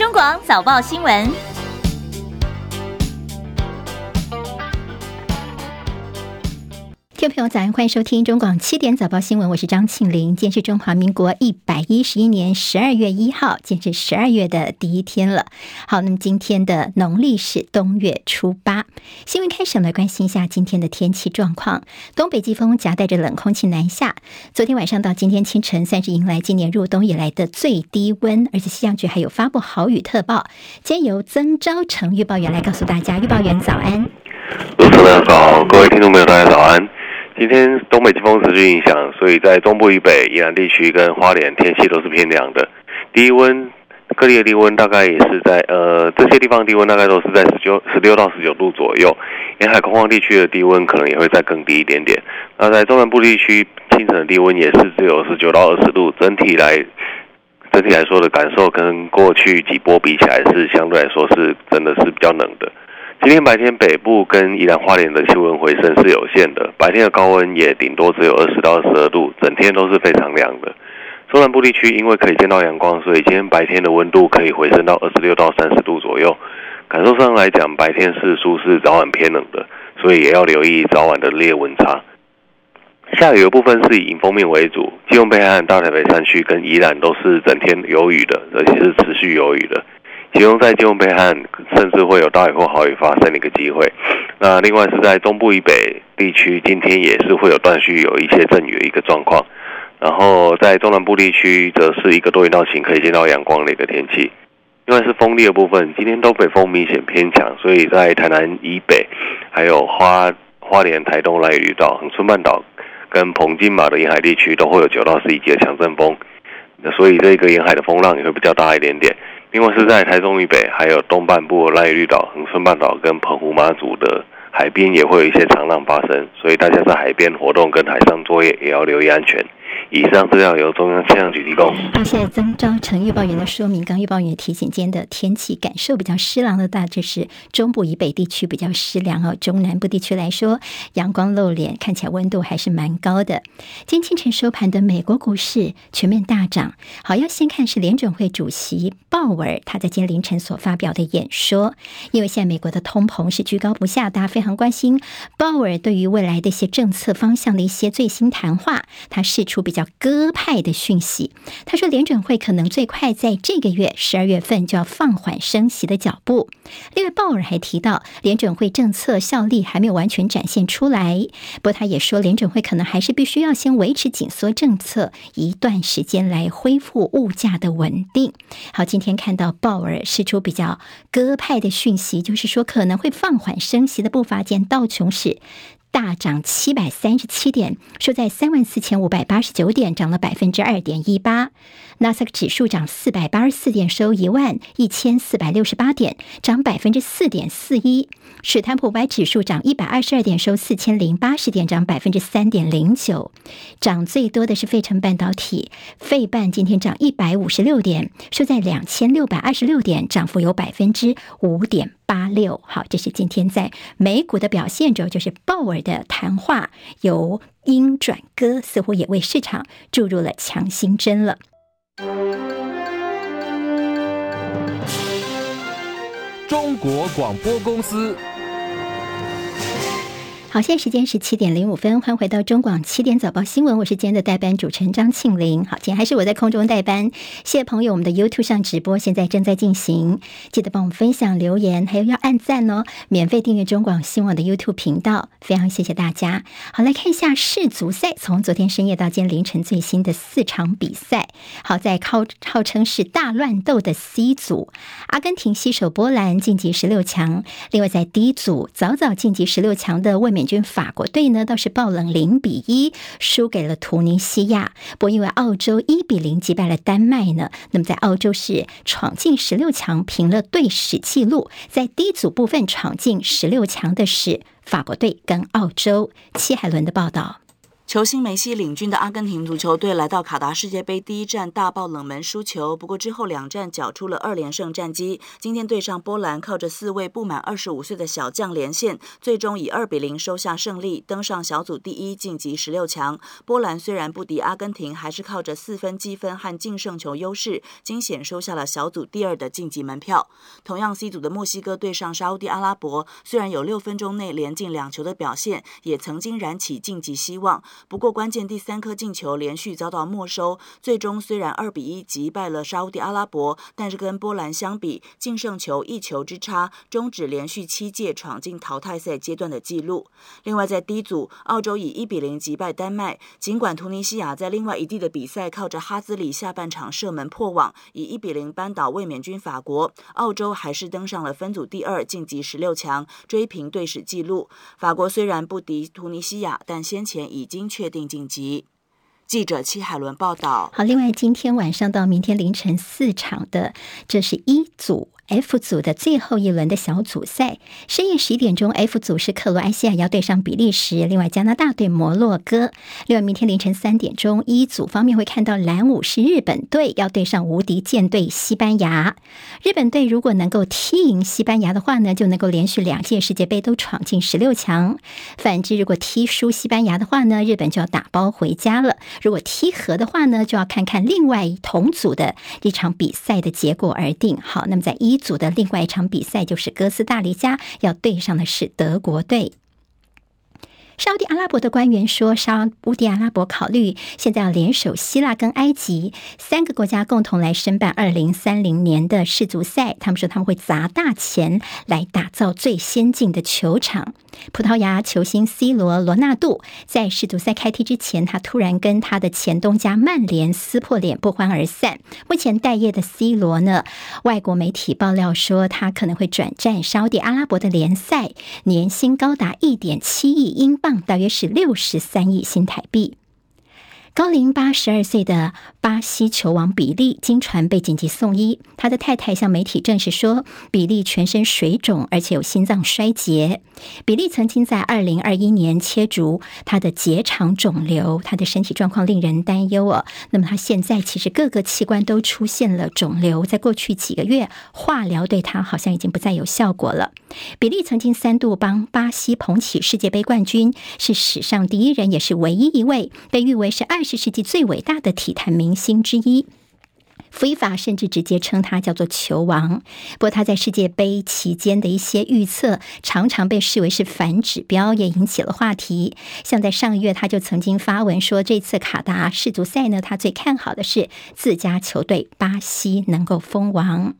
中广早报新闻。朋友，早安，欢迎收听中广七点早报新闻，我是张庆玲。今天是中华民国一百一十一年十二月一号，今天是十二月的第一天了。好，那么今天的农历是冬月初八。新闻开始，我们来关心一下今天的天气状况。东北季风夹带着冷空气南下，昨天晚上到今天清晨，算是迎来今年入冬以来的最低温，而且气象局还有发布豪雨特报。今天由曾昭成预报员来告诉大家，预报员早安。主持人好，各位听众朋友大家早安。今天东北季风持续影响，所以在中部以北、宜兰地区跟花莲天气都是偏凉的。低温，各地的低温大概也是在呃这些地方低温大概都是在十九、十六到十九度左右。沿海空旷地区的低温可能也会再更低一点点。那在中南部地区，清晨的低温也是只有十九到二十度。整体来整体来说的感受，跟过去几波比起来，是相对来说是真的是比较冷的。今天白天北部跟宜兰花莲的气温回升是有限的，白天的高温也顶多只有二十到二十二度，整天都是非常凉的。中南部地区因为可以见到阳光，所以今天白天的温度可以回升到二十六到三十度左右。感受上来讲，白天是舒适，早晚偏冷的，所以也要留意早晚的日夜温差。下雨的部分是以迎风面为主，基隆北海岸、大台北山区跟宜兰都是整天有雨的，而且是持续有雨的。其中在基隆北海岸，甚至会有大雨或豪雨发生的一个机会。那另外是在中部以北地区，今天也是会有断续有一些阵雨的一个状况。然后在中南部地区，则是一个多云到晴，可以见到阳光的一个天气。另外是风力的部分，今天东北风明显偏强，所以在台南以北，还有花花莲、台东、兰屿岛、恒春半岛跟澎金马的沿海地区，都会有九到十一级的强阵风。那所以这个沿海的风浪也会比较大一点点。另外是在台中以北，还有东半部赖屿岛、恒春半岛跟澎湖妈祖的海边，也会有一些长浪发生，所以大家在海边活动跟海上作业也要留意安全。以上资料由中央气象局提供。好，现在曾昭成预报员的说明。刚预报员提醒，今天的天气感受比较湿凉的大，致是中部以北地区比较湿凉哦。中南部地区来说，阳光露脸，看起来温度还是蛮高的。今天清晨收盘的美国股市全面大涨。好，要先看是联准会主席鲍尔他在今天凌晨所发表的演说，因为现在美国的通膨是居高不下，大家非常关心鲍尔对于未来的一些政策方向的一些最新谈话，他释出比较。鸽派的讯息，他说联准会可能最快在这个月十二月份就要放缓升息的脚步。另外，鲍尔还提到联准会政策效力还没有完全展现出来，不过他也说联准会可能还是必须要先维持紧缩政策一段时间来恢复物价的稳定。好，今天看到鲍尔释出比较鸽派的讯息，就是说可能会放缓升息的步伐，见道琼斯。大涨七百三十七点，收在三万四千五百八十九点，涨了百分之二点一八。纳斯达克指数涨四百八十四点，收一万一千四百六十八点，涨百分之四点四一。史坦普五百指数涨一百二十二点，收四千零八十点，涨百分之三点零九。涨最多的是费城半导体，费半今天涨一百五十六点，收在两千六百二十六点，涨幅有百分之五点八六。好，这是今天在美股的表现，主要就是鲍尔的谈话由鹰转鸽，似乎也为市场注入了强心针了。中国广播公司。好，现在时间是七点零五分，欢迎回到中广七点早报新闻，我是今天的代班主持人张庆玲。好，今天还是我在空中代班，谢谢朋友，我们的 YouTube 上直播现在正在进行，记得帮我们分享、留言，还有要按赞哦，免费订阅中广新闻的 YouTube 频道，非常谢谢大家。好，来看一下世足赛，从昨天深夜到今天凌晨最新的四场比赛。好，在号号称是大乱斗的 C 组，阿根廷携手波兰晋级十六强，另外在 D 组早早晋级十六强的卫冕。美军法国队呢倒是爆冷零比一输给了突尼西亚，不过因为澳洲一比零击败了丹麦呢，那么在澳洲是闯进十六强，平了队史纪录。在 D 组部分闯进十六强的是法国队跟澳洲。戚海伦的报道。球星梅西领军的阿根廷足球队来到卡达世界杯第一站大爆冷门输球，不过之后两战缴出了二连胜战绩。今天对上波兰，靠着四位不满二十五岁的小将连线，最终以二比零收下胜利，登上小组第一，晋级十六强。波兰虽然不敌阿根廷，还是靠着四分积分和净胜球优势，惊险收下了小组第二的晋级门票。同样 C 组的墨西哥对上沙乌地阿拉伯，虽然有六分钟内连进两球的表现，也曾经燃起晋级希望。不过，关键第三颗进球连续遭到没收，最终虽然二比一击败了沙乌地阿拉伯，但是跟波兰相比，净胜球一球之差，终止连续七届闯进淘汰赛阶段的纪录。另外，在 D 组，澳洲以一比零击败丹麦，尽管突尼西亚在另外一地的比赛靠着哈兹里下半场射门破网，以一比零扳倒卫冕军法国，澳洲还是登上了分组第二，晋级十六强，追平队史纪录。法国虽然不敌突尼西亚，但先前已经。确定晋级。记者戚海伦报道。好，另外今天晚上到明天凌晨四场的，这是一组。F 组的最后一轮的小组赛，深夜十一点钟，F 组是克罗埃西亚要对上比利时，另外加拿大对摩洛哥。另外明天凌晨三点钟，一组方面会看到蓝武是日本队要对上无敌舰队西班牙。日本队如果能够踢赢西班牙的话呢，就能够连续两届世界杯都闯进十六强。反之，如果踢输西班牙的话呢，日本就要打包回家了。如果踢和的话呢，就要看看另外同组的一场比赛的结果而定。好，那么在一组的另外一场比赛就是哥斯达黎加要对上的是德国队。沙乌地阿拉伯的官员说，沙乌地阿拉伯考虑现在要联手希腊跟埃及三个国家共同来申办二零三零年的世足赛。他们说他们会砸大钱来打造最先进的球场。葡萄牙球星 C 罗罗纳度在世足赛开踢之前，他突然跟他的前东家曼联撕破脸，不欢而散。目前待业的 C 罗呢，外国媒体爆料说他可能会转战沙乌地阿拉伯的联赛，年薪高达一点七亿英镑。大约是六十三亿新台币。高龄八十二岁的巴西球王比利经传被紧急送医，他的太太向媒体证实说，比利全身水肿，而且有心脏衰竭。比利曾经在二零二一年切除他的结肠肿瘤，他的身体状况令人担忧哦。那么他现在其实各个器官都出现了肿瘤，在过去几个月，化疗对他好像已经不再有效果了。比利曾经三度帮巴西捧起世界杯冠军，是史上第一人，也是唯一一位被誉为是二。十世纪最伟大的体坛名明星之一，FIFA 甚至直接称他叫做“球王”。不过他在世界杯期间的一些预测，常常被视为是反指标，也引起了话题。像在上个月，他就曾经发文说，这次卡达世足赛呢，他最看好的是自家球队巴西能够封王。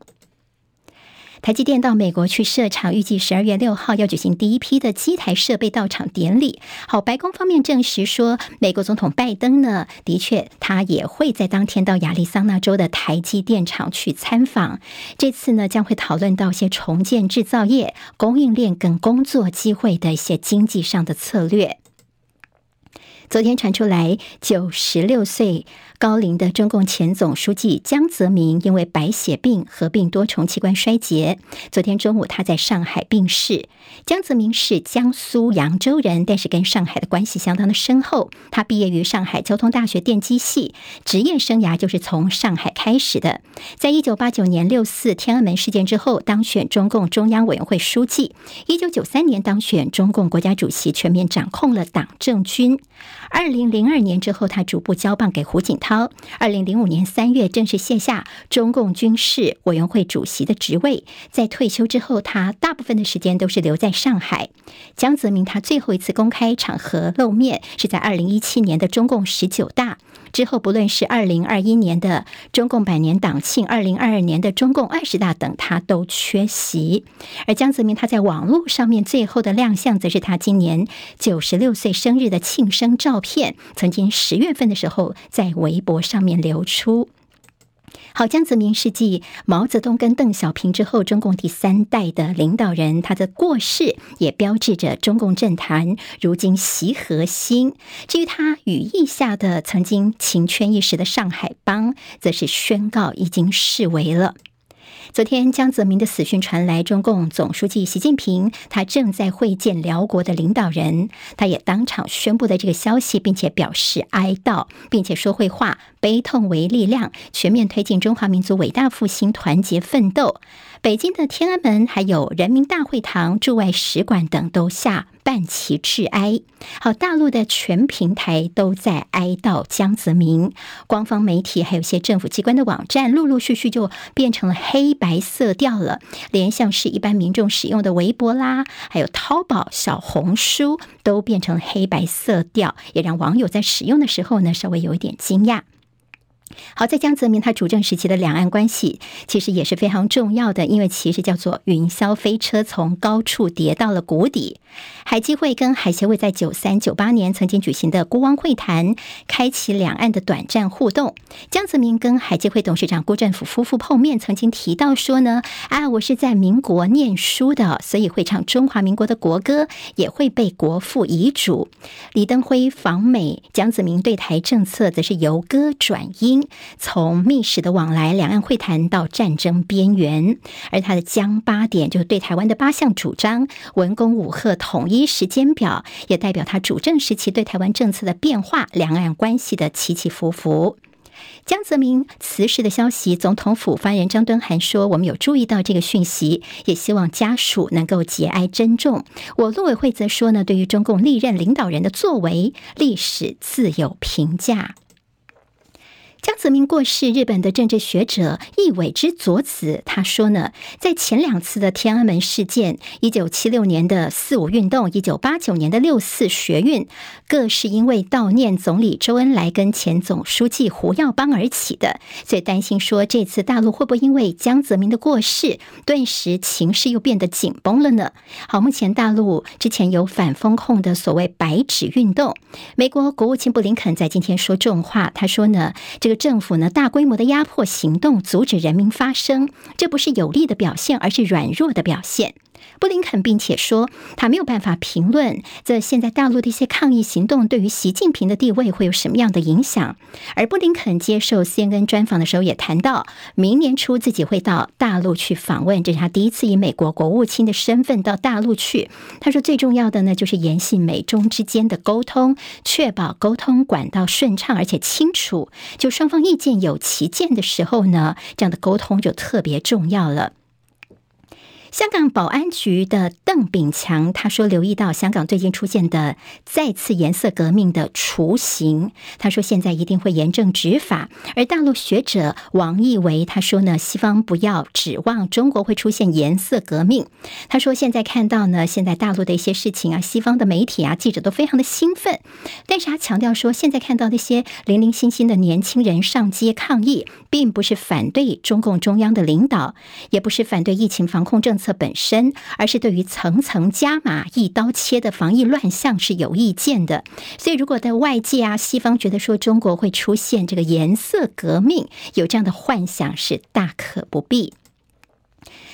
台积电到美国去设厂，预计十二月六号要举行第一批的机台设备到场典礼。好，白宫方面证实说，美国总统拜登呢，的确他也会在当天到亚利桑那州的台积电厂去参访。这次呢，将会讨论到一些重建制造业、供应链跟工作机会的一些经济上的策略。昨天传出来，九十六岁高龄的中共前总书记江泽民因为白血病合并多重器官衰竭，昨天中午他在上海病逝。江泽民是江苏扬州人，但是跟上海的关系相当的深厚。他毕业于上海交通大学电机系，职业生涯就是从上海开始的。在一九八九年六四天安门事件之后，当选中共中央委员会书记。一九九三年当选中共国家主席，全面掌控了党政军。二零零二年之后，他逐步交棒给胡锦涛。二零零五年三月，正式卸下中共军事委员会主席的职位。在退休之后，他大部分的时间都是留在上海。江泽民他最后一次公开场合露面，是在二零一七年的中共十九大。之后，不论是二零二一年的中共百年党庆，二零二二年的中共二十大等，他都缺席。而江泽民他在网络上面最后的亮相，则是他今年九十六岁生日的庆生照片，曾经十月份的时候在微博上面流出。好，江泽民是继毛泽东跟邓小平之后，中共第三代的领导人，他的过世也标志着中共政坛如今习核心。至于他羽翼下的曾经情圈一时的上海帮，则是宣告已经式微了。昨天江泽民的死讯传来，中共总书记习近平他正在会见辽国的领导人，他也当场宣布了这个消息，并且表示哀悼，并且说会化悲痛为力量，全面推进中华民族伟大复兴，团结奋斗。北京的天安门、还有人民大会堂、驻外使馆等都下半旗致哀。好，大陆的全平台都在哀悼江泽民，官方媒体还有些政府机关的网站，陆陆续续就变成了黑白色调了。连像是一般民众使用的微博啦，还有淘宝、小红书，都变成黑白色调，也让网友在使用的时候呢，稍微有一点惊讶。好，在江泽民他主政时期的两岸关系，其实也是非常重要的，因为其实叫做云霄飞车从高处跌到了谷底。海基会跟海协会在九三九八年曾经举行的孤汪会谈，开启两岸的短暂互动。江泽民跟海基会董事长辜振甫夫妇碰面，曾经提到说呢，啊，我是在民国念书的，所以会唱中华民国的国歌，也会背国父遗嘱。李登辉访美，江泽民对台政策则是由歌转音。从密使的往来，两岸会谈到战争边缘，而他的江八点就是对台湾的八项主张，文攻武吓统一时间表，也代表他主政时期对台湾政策的变化，两岸关系的起起伏伏。江泽民辞世的消息，总统府发言人张敦涵说：“我们有注意到这个讯息，也希望家属能够节哀珍重。”我陆委会则说呢，对于中共历任领导人的作为，历史自有评价。江泽民过世，日本的政治学者易伟之佐子他说呢，在前两次的天安门事件，一九七六年的四五运动，一九八九年的六四学运，各是因为悼念总理周恩来跟前总书记胡耀邦而起的，所以担心说这次大陆会不会因为江泽民的过世，顿时情势又变得紧绷了呢？好，目前大陆之前有反封控的所谓白纸运动，美国国务卿布林肯在今天说重话，他说呢，这政府呢，大规模的压迫行动，阻止人民发声，这不是有利的表现，而是软弱的表现。布林肯并且说，他没有办法评论这现在大陆的一些抗议行动对于习近平的地位会有什么样的影响。而布林肯接受 CNN 专访的时候也谈到，明年初自己会到大陆去访问，这是他第一次以美国国务卿的身份到大陆去。他说，最重要的呢，就是延续美中之间的沟通，确保沟通管道顺畅而且清楚。就双方意见有歧见的时候呢，这样的沟通就特别重要了。香港保安局的邓炳强他说：“留意到香港最近出现的再次颜色革命的雏形，他说现在一定会严正执法。”而大陆学者王义维他说呢：“西方不要指望中国会出现颜色革命。”他说：“现在看到呢，现在大陆的一些事情啊，西方的媒体啊，记者都非常的兴奋。但是他强调说，现在看到那些零零星星的年轻人上街抗议，并不是反对中共中央的领导，也不是反对疫情防控政策。”策本身，而是对于层层加码、一刀切的防疫乱象是有意见的。所以，如果在外界啊，西方觉得说中国会出现这个颜色革命，有这样的幻想是大可不必。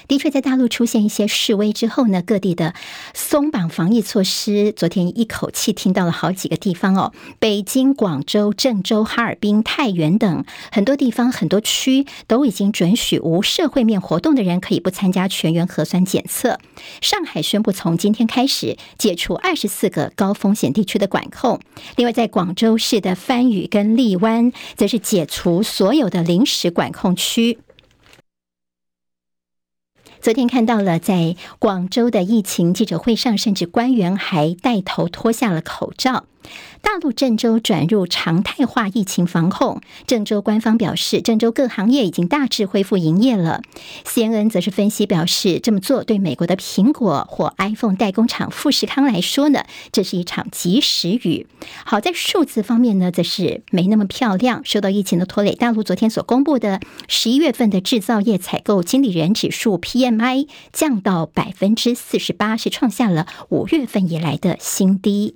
的确，在大陆出现一些示威之后呢，各地的松绑防疫措施，昨天一口气听到了好几个地方哦，北京、广州、郑州、哈尔滨、太原等很多地方、很多区都已经准许无社会面活动的人可以不参加全员核酸检测。上海宣布从今天开始解除二十四个高风险地区的管控。另外，在广州市的番禺跟荔湾，则是解除所有的临时管控区。昨天看到了，在广州的疫情记者会上，甚至官员还带头脱下了口罩。大陆郑州转入常态化疫情防控，郑州官方表示，郑州各行业已经大致恢复营业了。CNN 则是分析表示，这么做对美国的苹果或 iPhone 代工厂富士康来说呢，这是一场及时雨。好在数字方面呢，则是没那么漂亮，受到疫情的拖累。大陆昨天所公布的十一月份的制造业采购经理人指数 PMI 降到百分之四十八，是创下了五月份以来的新低。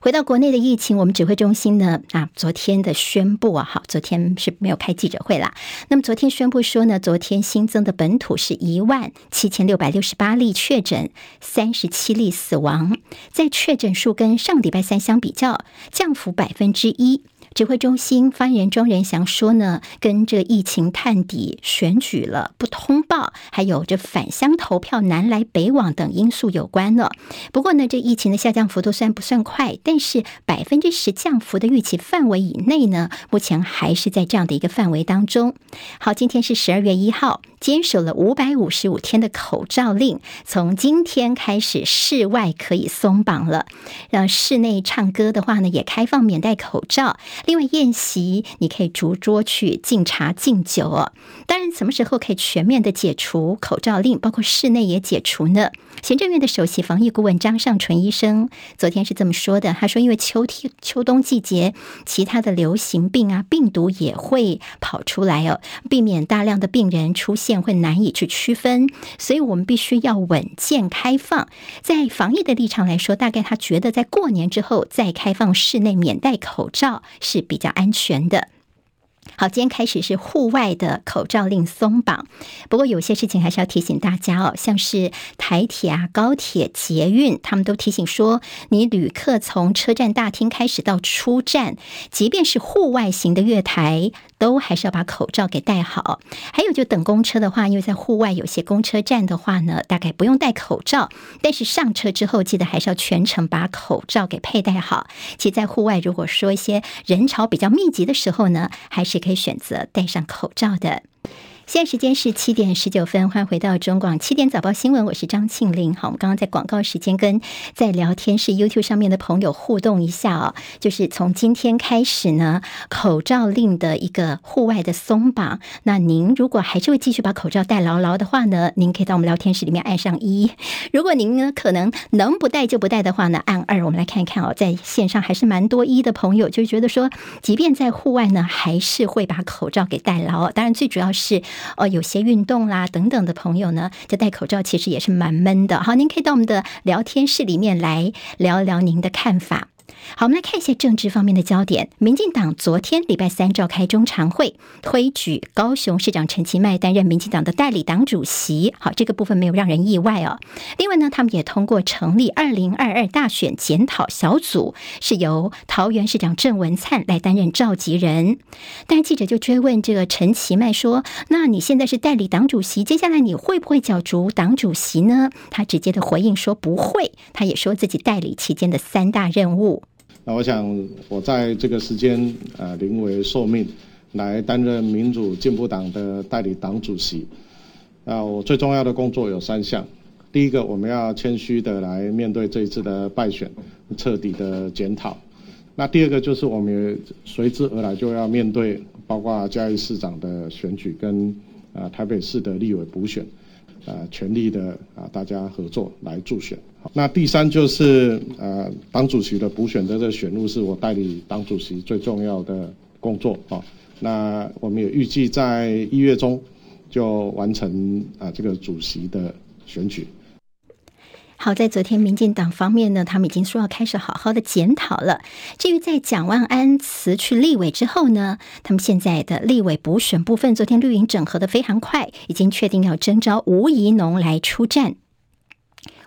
回到国内的疫情，我们指挥中心呢啊，昨天的宣布啊，好，昨天是没有开记者会啦。那么昨天宣布说呢，昨天新增的本土是一万七千六百六十八例确诊，三十七例死亡，在确诊数跟上礼拜三相比较，降幅百分之一。指挥中心发言人庄仁祥说呢，跟这疫情探底、选举了不通报，还有这返乡投票南来北往等因素有关了。不过呢，这疫情的下降幅度虽然不算快，但是百分之十降幅的预期范围以内呢，目前还是在这样的一个范围当中。好，今天是十二月一号，坚守了五百五十五天的口罩令，从今天开始室外可以松绑了，让室内唱歌的话呢，也开放免戴口罩。另外，宴席你可以逐桌去敬茶敬酒哦。当然，什么时候可以全面的解除口罩令，包括室内也解除呢？行政院的首席防疫顾问张上淳医生昨天是这么说的，他说：“因为秋天、秋冬季节，其他的流行病啊、病毒也会跑出来哦，避免大量的病人出现会难以去区分，所以我们必须要稳健开放。在防疫的立场来说，大概他觉得在过年之后再开放室内免戴口罩是。”比较安全的。好，今天开始是户外的口罩令松绑，不过有些事情还是要提醒大家哦，像是台铁啊、高铁、捷运，他们都提醒说，你旅客从车站大厅开始到出站，即便是户外型的月台，都还是要把口罩给戴好。还有就等公车的话，因为在户外有些公车站的话呢，大概不用戴口罩，但是上车之后记得还是要全程把口罩给佩戴好。其实，在户外如果说一些人潮比较密集的时候呢，还是可以。选择戴上口罩的。现在时间是七点十九分，欢迎回到中广七点早报新闻，我是张庆玲。好，我们刚刚在广告时间跟在聊天室 YouTube 上面的朋友互动一下哦，就是从今天开始呢，口罩令的一个户外的松绑。那您如果还是会继续把口罩戴牢牢的话呢，您可以到我们聊天室里面按上一；如果您呢可能能不戴就不戴的话呢，按二。我们来看一看哦，在线上还是蛮多一的朋友，就觉得说，即便在户外呢，还是会把口罩给戴牢。当然，最主要是。哦，有些运动啦等等的朋友呢，就戴口罩其实也是蛮闷的。好，您可以到我们的聊天室里面来聊一聊您的看法。好，我们来看一下政治方面的焦点。民进党昨天礼拜三召开中常会，推举高雄市长陈其迈担任民进党的代理党主席。好，这个部分没有让人意外哦。另外呢，他们也通过成立二零二二大选检讨小组，是由桃园市长郑文灿来担任召集人。但是记者就追问这个陈其迈说：“那你现在是代理党主席，接下来你会不会角逐党主席呢？”他直接的回应说：“不会。”他也说自己代理期间的三大任务。那我想，我在这个时间，呃，临危受命，来担任民主进步党的代理党主席。那我最重要的工作有三项。第一个，我们要谦虚的来面对这一次的败选，彻底的检讨。那第二个就是，我们也随之而来就要面对，包括嘉义市长的选举跟啊台北市的立委补选。呃，全力的啊，大家合作来助选。那第三就是呃，党主席的补选的这选入是我代理党主席最重要的工作啊。那我们也预计在一月中就完成啊这个主席的选举。好在昨天民进党方面呢，他们已经说要开始好好的检讨了。至于在蒋万安辞去立委之后呢，他们现在的立委补选部分，昨天绿营整合的非常快，已经确定要征召吴怡农来出战。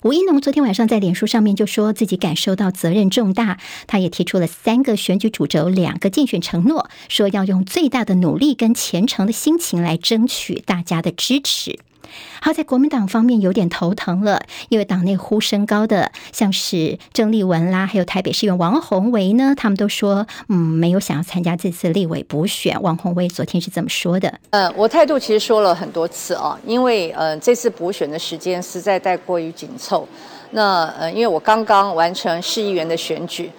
吴怡农昨天晚上在脸书上面就说自己感受到责任重大，他也提出了三个选举主轴、两个竞选承诺，说要用最大的努力跟虔诚的心情来争取大家的支持。好，在国民党方面有点头疼了，因为党内呼声高的像是郑丽文啦，还有台北市议员王鸿薇呢，他们都说，嗯，没有想要参加这次立委补选。王鸿薇昨天是这么说的：，呃，我态度其实说了很多次啊，因为呃，这次补选的时间实在太过于紧凑。那呃，因为我刚刚完成市议员的选举。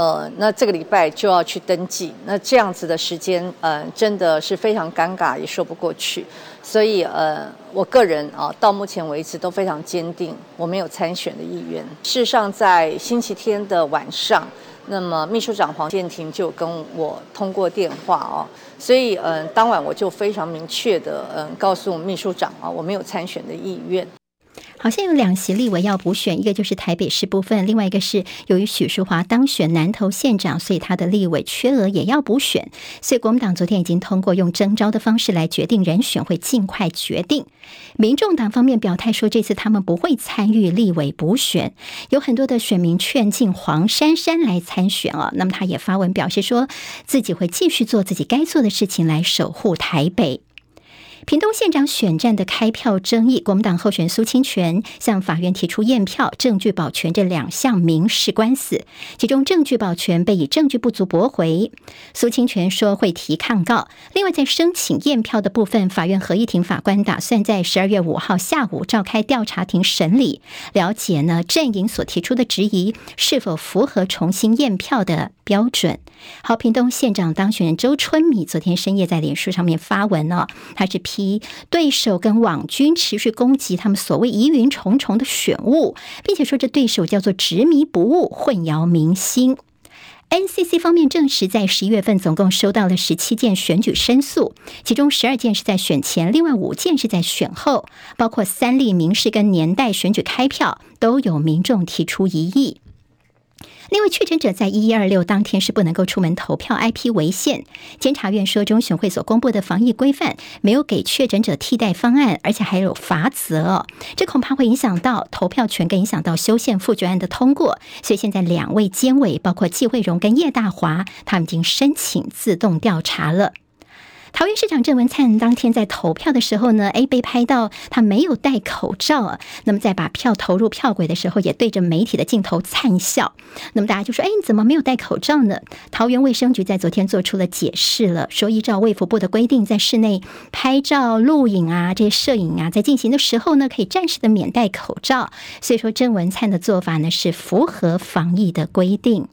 呃，那这个礼拜就要去登记，那这样子的时间，呃，真的是非常尴尬，也说不过去。所以，呃，我个人啊，到目前为止都非常坚定，我没有参选的意愿。事实上，在星期天的晚上，那么秘书长黄建庭就跟我通过电话哦，所以，嗯、呃，当晚我就非常明确的，嗯、告诉秘书长啊，我没有参选的意愿。好像有两席立委要补选，一个就是台北市部分，另外一个是由于许淑华当选南投县长，所以他的立委缺额也要补选。所以国民党昨天已经通过用征召的方式来决定人选，会尽快决定。民众党方面表态说，这次他们不会参与立委补选。有很多的选民劝进黄珊珊来参选啊，那么他也发文表示说自己会继续做自己该做的事情，来守护台北。屏东县长选战的开票争议，国民党候选人苏清泉向法院提出验票、证据保全这两项民事官司，其中证据保全被以证据不足驳回。苏清泉说会提抗告。另外，在申请验票的部分，法院合议庭法官打算在十二月五号下午召开调查庭审理，了解呢阵营所提出的质疑是否符合重新验票的标准。好，屏东县长当选人周春米昨天深夜在脸书上面发文呢，他是。批对手跟网军持续攻击他们所谓疑云重重的选务，并且说这对手叫做执迷不悟、混淆民心。NCC 方面证实，在十一月份总共收到了十七件选举申诉，其中十二件是在选前，另外五件是在选后，包括三例民事跟年代选举开票都有民众提出异议。另外，确诊者在一一二六当天是不能够出门投票，IP 为限。监察院说，中选会所公布的防疫规范没有给确诊者替代方案，而且还有罚则，这恐怕会影响到投票权，跟影响到修宪复决案的通过。所以现在两位监委，包括季慧荣跟叶大华，他们已经申请自动调查了。桃园市长郑文灿当天在投票的时候呢，诶，被拍到他没有戴口罩啊。那么在把票投入票柜的时候，也对着媒体的镜头灿笑。那么大家就说，诶，你怎么没有戴口罩呢？桃园卫生局在昨天做出了解释了，说依照卫福部的规定，在室内拍照、录影啊，这些摄影啊，在进行的时候呢，可以暂时的免戴口罩。所以说，郑文灿的做法呢，是符合防疫的规定。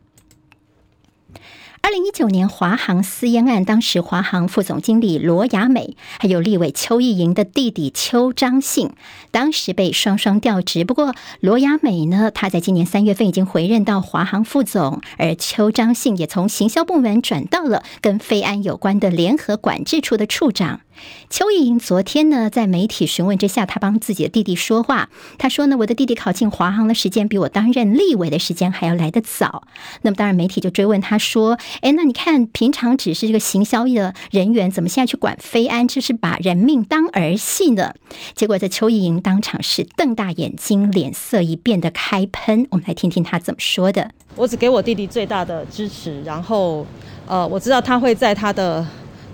二零一九年华航私烟案，当时华航副总经理罗雅美，还有立委邱意莹的弟弟邱彰信，当时被双双调职。不过罗雅美呢，她在今年三月份已经回任到华航副总，而邱彰信也从行销部门转到了跟飞安有关的联合管制处的处长。邱意莹昨天呢，在媒体询问之下，她帮自己的弟弟说话。她说呢，我的弟弟考进华航的时间比我担任立委的时间还要来得早。那么当然，媒体就追问他说：“诶，那你看平常只是这个行销的人员，怎么现在去管飞安，就是把人命当儿戏呢？”结果这邱意莹当场是瞪大眼睛，脸色一变得开喷。我们来听听他怎么说的：“我只给我弟弟最大的支持，然后呃，我知道他会在他的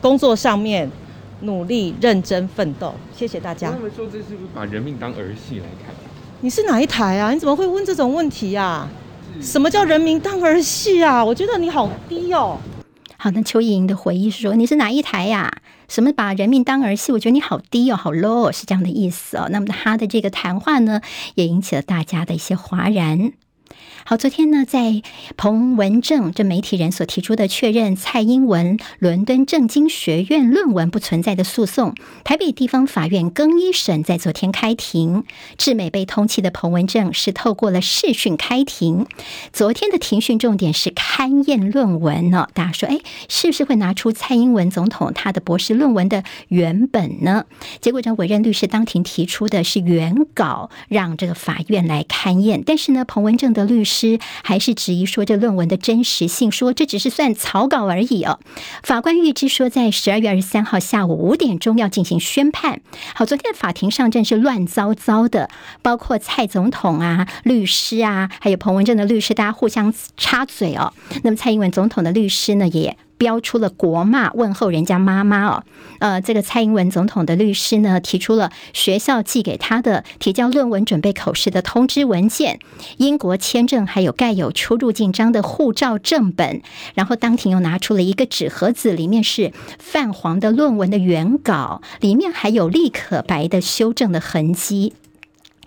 工作上面。”努力认真奋斗，谢谢大家。他们说这是不是把人命当儿戏来看？你是哪一台啊？你怎么会问这种问题啊？什么叫人命当儿戏啊？我觉得你好低哦。好，那邱意莹的回忆是说，你是哪一台呀？什么把人命当儿戏？我觉得你好低哦，好 low 哦，是这样的意思哦。那么他的这个谈话呢，也引起了大家的一些哗然。好，昨天呢，在彭文正这媒体人所提出的确认蔡英文伦敦政经学院论文不存在的诉讼，台北地方法院更一审在昨天开庭。智美被通缉的彭文正是透过了视讯开庭。昨天的庭讯重点是勘验论文呢，大家说，哎，是不是会拿出蔡英文总统他的博士论文的原本呢？结果，这委任律师当庭提出的是原稿，让这个法院来勘验。但是呢，彭文正的律师。师还是质疑说这论文的真实性，说这只是算草稿而已哦。法官预知说，在十二月二十三号下午五点钟要进行宣判。好，昨天的法庭上真是乱糟糟的，包括蔡总统啊、律师啊，还有彭文正的律师，大家互相插嘴哦。那么蔡英文总统的律师呢，也。标出了国骂，问候人家妈妈哦。呃，这个蔡英文总统的律师呢，提出了学校寄给他的提交论文准备口试的通知文件、英国签证，还有盖有出入境章的护照正本。然后当庭又拿出了一个纸盒子，里面是泛黄的论文的原稿，里面还有立可白的修正的痕迹。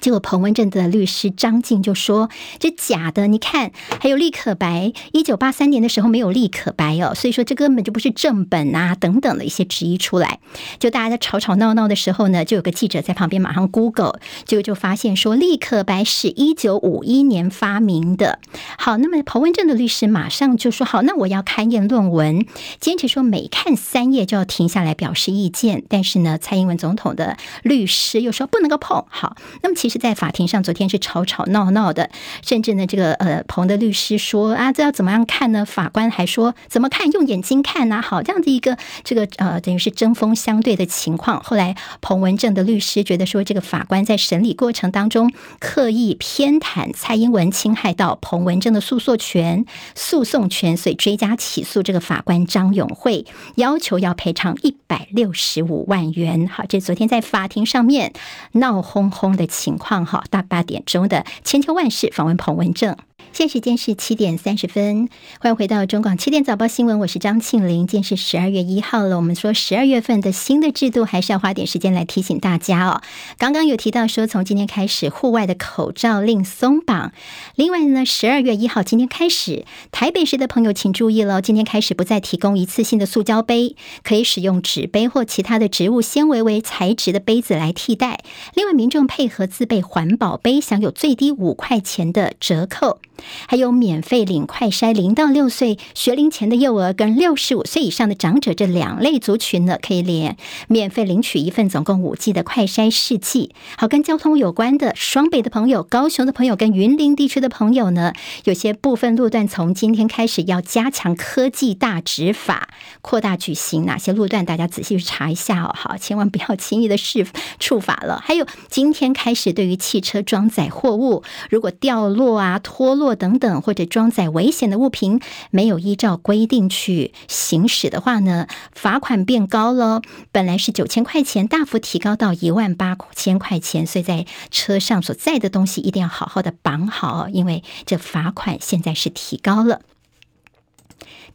结果彭文正的律师张静就说：“这假的，你看还有立可白，一九八三年的时候没有立可白哦，所以说这根本就不是正本啊，等等的一些质疑出来。就大家在吵吵闹闹的时候呢，就有个记者在旁边马上 Google，就就发现说立可白是一九五一年发明的。好，那么彭文正的律师马上就说：好，那我要勘验论文，坚持说每看三页就要停下来表示意见。但是呢，蔡英文总统的律师又说不能够碰。好，那么其实。在法庭上昨天是吵吵闹闹的，甚至呢，这个呃彭的律师说啊，这要怎么样看呢？法官还说怎么看？用眼睛看呐、好，这样的一个这个呃等于是针锋相对的情况。后来彭文正的律师觉得说，这个法官在审理过程当中刻意偏袒蔡英文，侵害到彭文正的诉讼权、诉讼权，所以追加起诉这个法官张永慧，要求要赔偿一百六十五万元。好，这昨天在法庭上面闹哄哄的情况。哈，大八点钟的千秋万世访问彭文正。现在时间是七点三十分，欢迎回到中广七点早报新闻，我是张庆玲。今天是十二月一号了，我们说十二月份的新的制度，还是要花点时间来提醒大家哦。刚刚有提到说，从今天开始，户外的口罩令松绑。另外呢，十二月一号今天开始，台北市的朋友请注意了，今天开始不再提供一次性的塑胶杯，可以使用纸杯或其他的植物纤维为材质的杯子来替代。另外，民众配合自备环保杯，享有最低五块钱的折扣。还有免费领快筛，零到六岁学龄前的幼儿跟六十五岁以上的长者这两类族群呢，可以领免费领取一份总共五剂的快筛试剂。好，跟交通有关的，双北的朋友、高雄的朋友跟云林地区的朋友呢，有些部分路段从今天开始要加强科技大执法，扩大举行。哪些路段大家仔细去查一下哦，好，千万不要轻易的试触法了。还有今天开始，对于汽车装载货物，如果掉落啊、脱落。等等，或者装载危险的物品没有依照规定去行驶的话呢，罚款变高了。本来是九千块钱，大幅提高到一万八千块钱。所以在车上所载的东西一定要好好的绑好，因为这罚款现在是提高了。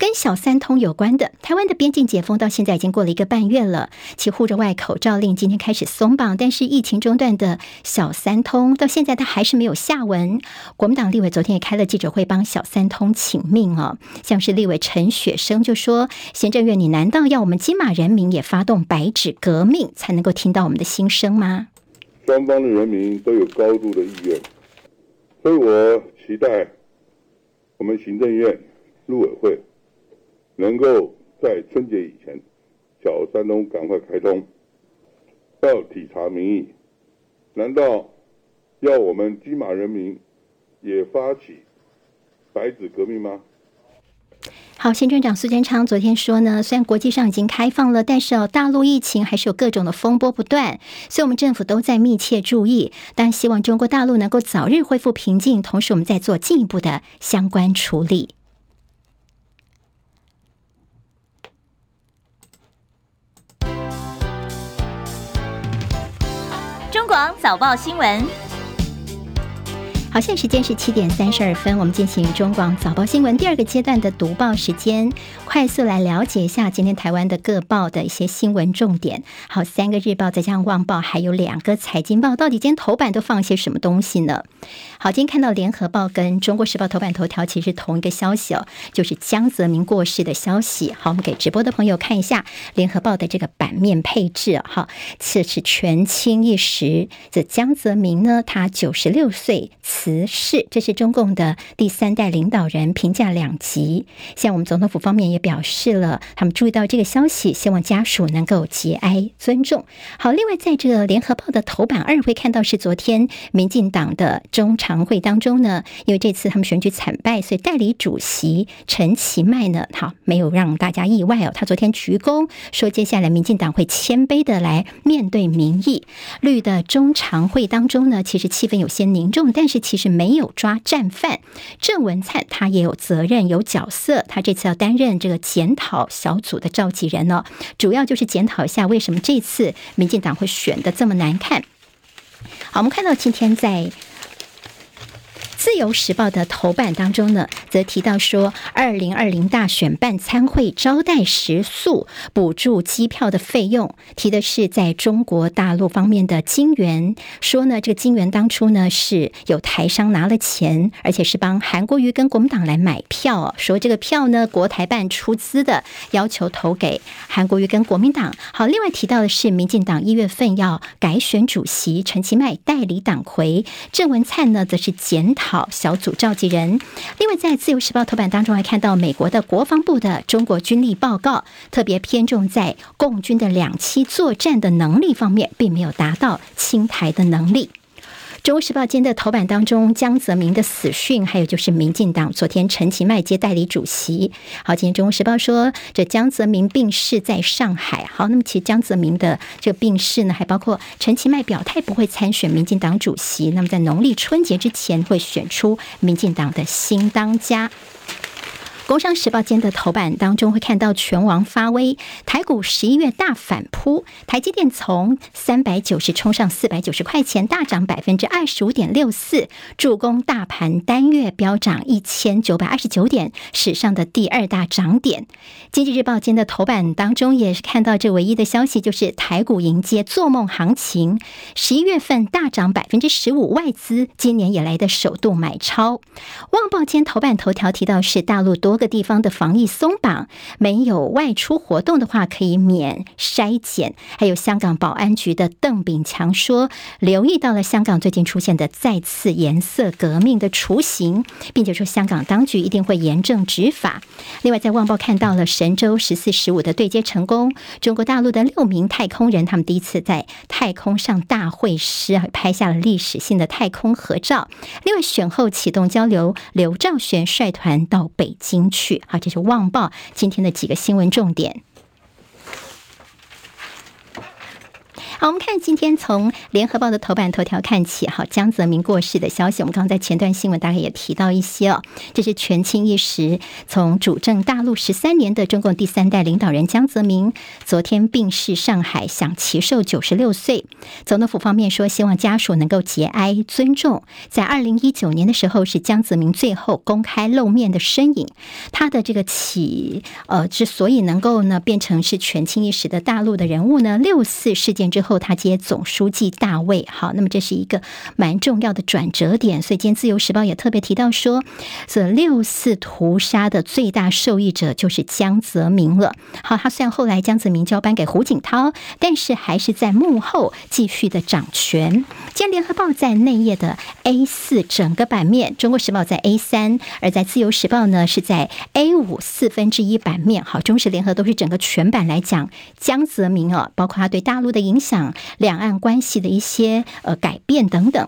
跟小三通有关的，台湾的边境解封到现在已经过了一个半月了，其护着外口罩令今天开始松绑，但是疫情中断的小三通到现在它还是没有下文。国民党立委昨天也开了记者会，帮小三通请命哦，像是立委陈雪生就说：“行政院，你难道要我们金马人民也发动白纸革命，才能够听到我们的心声吗？”双方的人民都有高度的意愿，所以我期待我们行政院陆委会。能够在春节以前，小山东赶快开通，要体察民意。难道要我们金马人民也发起白纸革命吗？好，新政长苏贞昌昨天说呢，虽然国际上已经开放了，但是哦，大陆疫情还是有各种的风波不断，所以我们政府都在密切注意，但希望中国大陆能够早日恢复平静，同时我们在做进一步的相关处理。广早报新闻，好，现在时间是七点三十二分，我们进行中广早报新闻第二个阶段的读报时间，快速来了解一下今天台湾的各报的一些新闻重点。好，三个日报再加上旺报，还有两个财经报，到底今天头版都放些什么东西呢？好，今天看到联合报跟中国时报头版头条，其实同一个消息哦，就是江泽民过世的消息。好，我们给直播的朋友看一下联合报的这个版面配置。好，这是权倾一时。这江泽民呢，他九十六岁辞世，这是中共的第三代领导人，评价两极。像我们总统府方面也表示了，他们注意到这个消息，希望家属能够节哀尊重。好，另外在这个联合报的头版二会看到是昨天民进党的中。常会当中呢，因为这次他们选举惨败，所以代理主席陈其迈呢，好没有让大家意外哦。他昨天鞠躬说，接下来民进党会谦卑的来面对民意。绿的中常会当中呢，其实气氛有些凝重，但是其实没有抓战犯。郑文灿他也有责任有角色，他这次要担任这个检讨小组的召集人呢，主要就是检讨一下为什么这次民进党会选的这么难看。好，我们看到今天在。自由时报的头版当中呢，则提到说，二零二零大选办参会招待食宿补助机票的费用，提的是在中国大陆方面的金元，说呢，这个金元当初呢是有台商拿了钱，而且是帮韩国瑜跟国民党来买票，说这个票呢国台办出资的，要求投给韩国瑜跟国民党。好，另外提到的是，民进党一月份要改选主席，陈其迈代理党魁，郑文灿呢则是检讨。好，小组召集人。另外，在《自由时报》头版当中，还看到美国的国防部的中国军力报告，特别偏重在共军的两栖作战的能力方面，并没有达到清台的能力。中国时报今天的头版当中，江泽民的死讯，还有就是民进党昨天陈其迈接代理主席。好，今天中国时报说，这江泽民病逝在上海。好，那么其实江泽民的这个病逝呢，还包括陈其迈表态不会参选民进党主席。那么在农历春节之前会选出民进党的新当家。工商时报间的头版当中会看到拳王发威，台股十一月大反扑，台积电从三百九十冲上四百九十块钱，大涨百分之二十五点六四，助攻大盘单月飙涨一千九百二十九点，史上的第二大涨点。经济日报间的头版当中也是看到这唯一的消息，就是台股迎接做梦行情，十一月份大涨百分之十五，外资今年以来的首度买超。旺报间头版头条提到是大陆多。各地方的防疫松绑，没有外出活动的话可以免筛检。还有香港保安局的邓炳强说，留意到了香港最近出现的再次颜色革命的雏形，并且说香港当局一定会严正执法。另外，在《旺报》看到了神舟十四、十五的对接成功，中国大陆的六名太空人他们第一次在太空上大会师，拍下了历史性的太空合照。另外，选后启动交流，刘兆玄率团到北京。去，好，这是《旺报》今天的几个新闻重点。好，我们看今天从联合报的头版头条看起，好，江泽民过世的消息，我们刚刚在前段新闻大概也提到一些哦。这是权倾一时，从主政大陆十三年的中共第三代领导人江泽民，昨天病逝上海，享耆寿九十六岁。总统府方面说，希望家属能够节哀尊重。在二零一九年的时候，是江泽民最后公开露面的身影。他的这个起，呃，之所以能够呢变成是权倾一时的大陆的人物呢，六四事件之后。后他接总书记大位，好，那么这是一个蛮重要的转折点。所以今天《自由时报》也特别提到说，这六四屠杀的最大受益者就是江泽民了。好，他虽然后来江泽民交班给胡锦涛，但是还是在幕后继续的掌权。今天《联合报》在内页的 A 四整个版面，《中国时报》在 A 三，而在《自由时报》呢是在 A 五四分之一版面。好，《中时联合》都是整个全版来讲江泽民啊，包括他对大陆的影响。两岸关系的一些呃改变等等。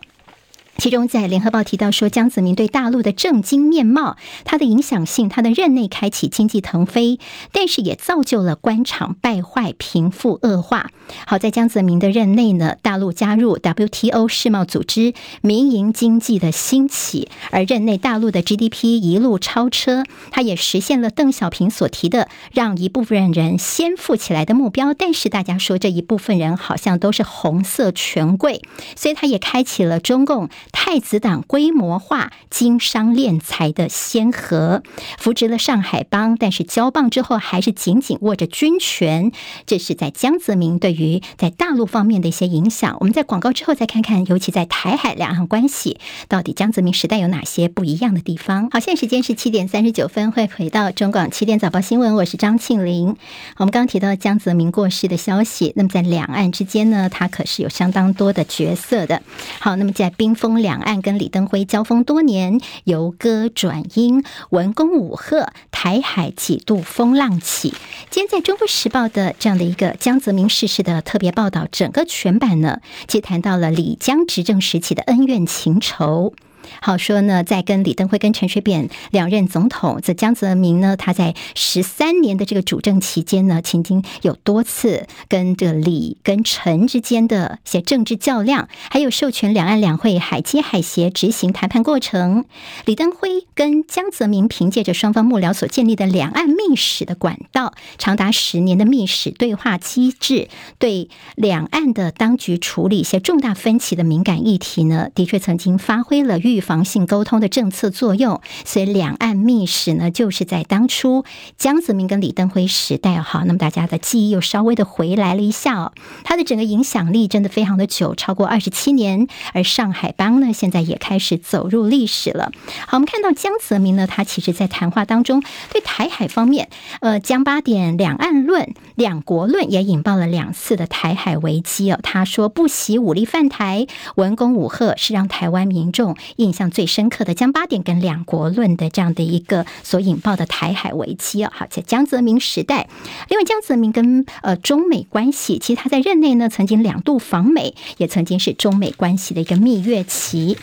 其中，在联合报提到说，江泽民对大陆的政经面貌，他的影响性，他的任内开启经济腾飞，但是也造就了官场败坏、贫富恶化。好在江泽民的任内呢，大陆加入 WTO 世贸组织，民营经济的兴起，而任内大陆的 GDP 一路超车，他也实现了邓小平所提的让一部分人先富起来的目标。但是大家说这一部分人好像都是红色权贵，所以他也开启了中共。太子党规模化经商敛财的先河，扶植了上海帮，但是交棒之后还是紧紧握着军权。这是在江泽民对于在大陆方面的一些影响。我们在广告之后再看看，尤其在台海两岸关系，到底江泽民时代有哪些不一样的地方？好，现在时间是七点三十九分，会回到中广七点早报新闻，我是张庆玲。我们刚刚提到江泽民过世的消息，那么在两岸之间呢，他可是有相当多的角色的。好，那么在冰封。两岸跟李登辉交锋多年，由歌转音，文攻武赫，台海几度风浪起。今天在中国时报的这样的一个江泽民逝世的特别报道，整个全版呢，既谈到了李江执政时期的恩怨情仇。好说呢，在跟李登辉跟陈水扁两任总统，这江泽民呢，他在十三年的这个主政期间呢，曾经有多次跟这个李跟陈之间的一些政治较量，还有授权两岸两会海基海协执行谈判过程。李登辉跟江泽民凭借着双方幕僚所建立的两岸密使的管道，长达十年的密使对话机制，对两岸的当局处理一些重大分歧的敏感议题呢，的确曾经发挥了预预防性沟通的政策作用，所以两岸密使呢，就是在当初江泽民跟李登辉时代哈，那么大家的记忆又稍微的回来了一下哦，他的整个影响力真的非常的久，超过二十七年，而上海帮呢，现在也开始走入历史了。好，我们看到江泽民呢，他其实在谈话当中对台海方面，呃，江八点两岸论、两国论也引爆了两次的台海危机哦。他说不惜武力犯台，文攻武吓是让台湾民众。印象最深刻的将八点跟两国论的这样的一个所引爆的台海危机啊。好，在江泽民时代，另外江泽民跟呃中美关系，其实他在任内呢曾经两度访美，也曾经是中美关系的一个蜜月期。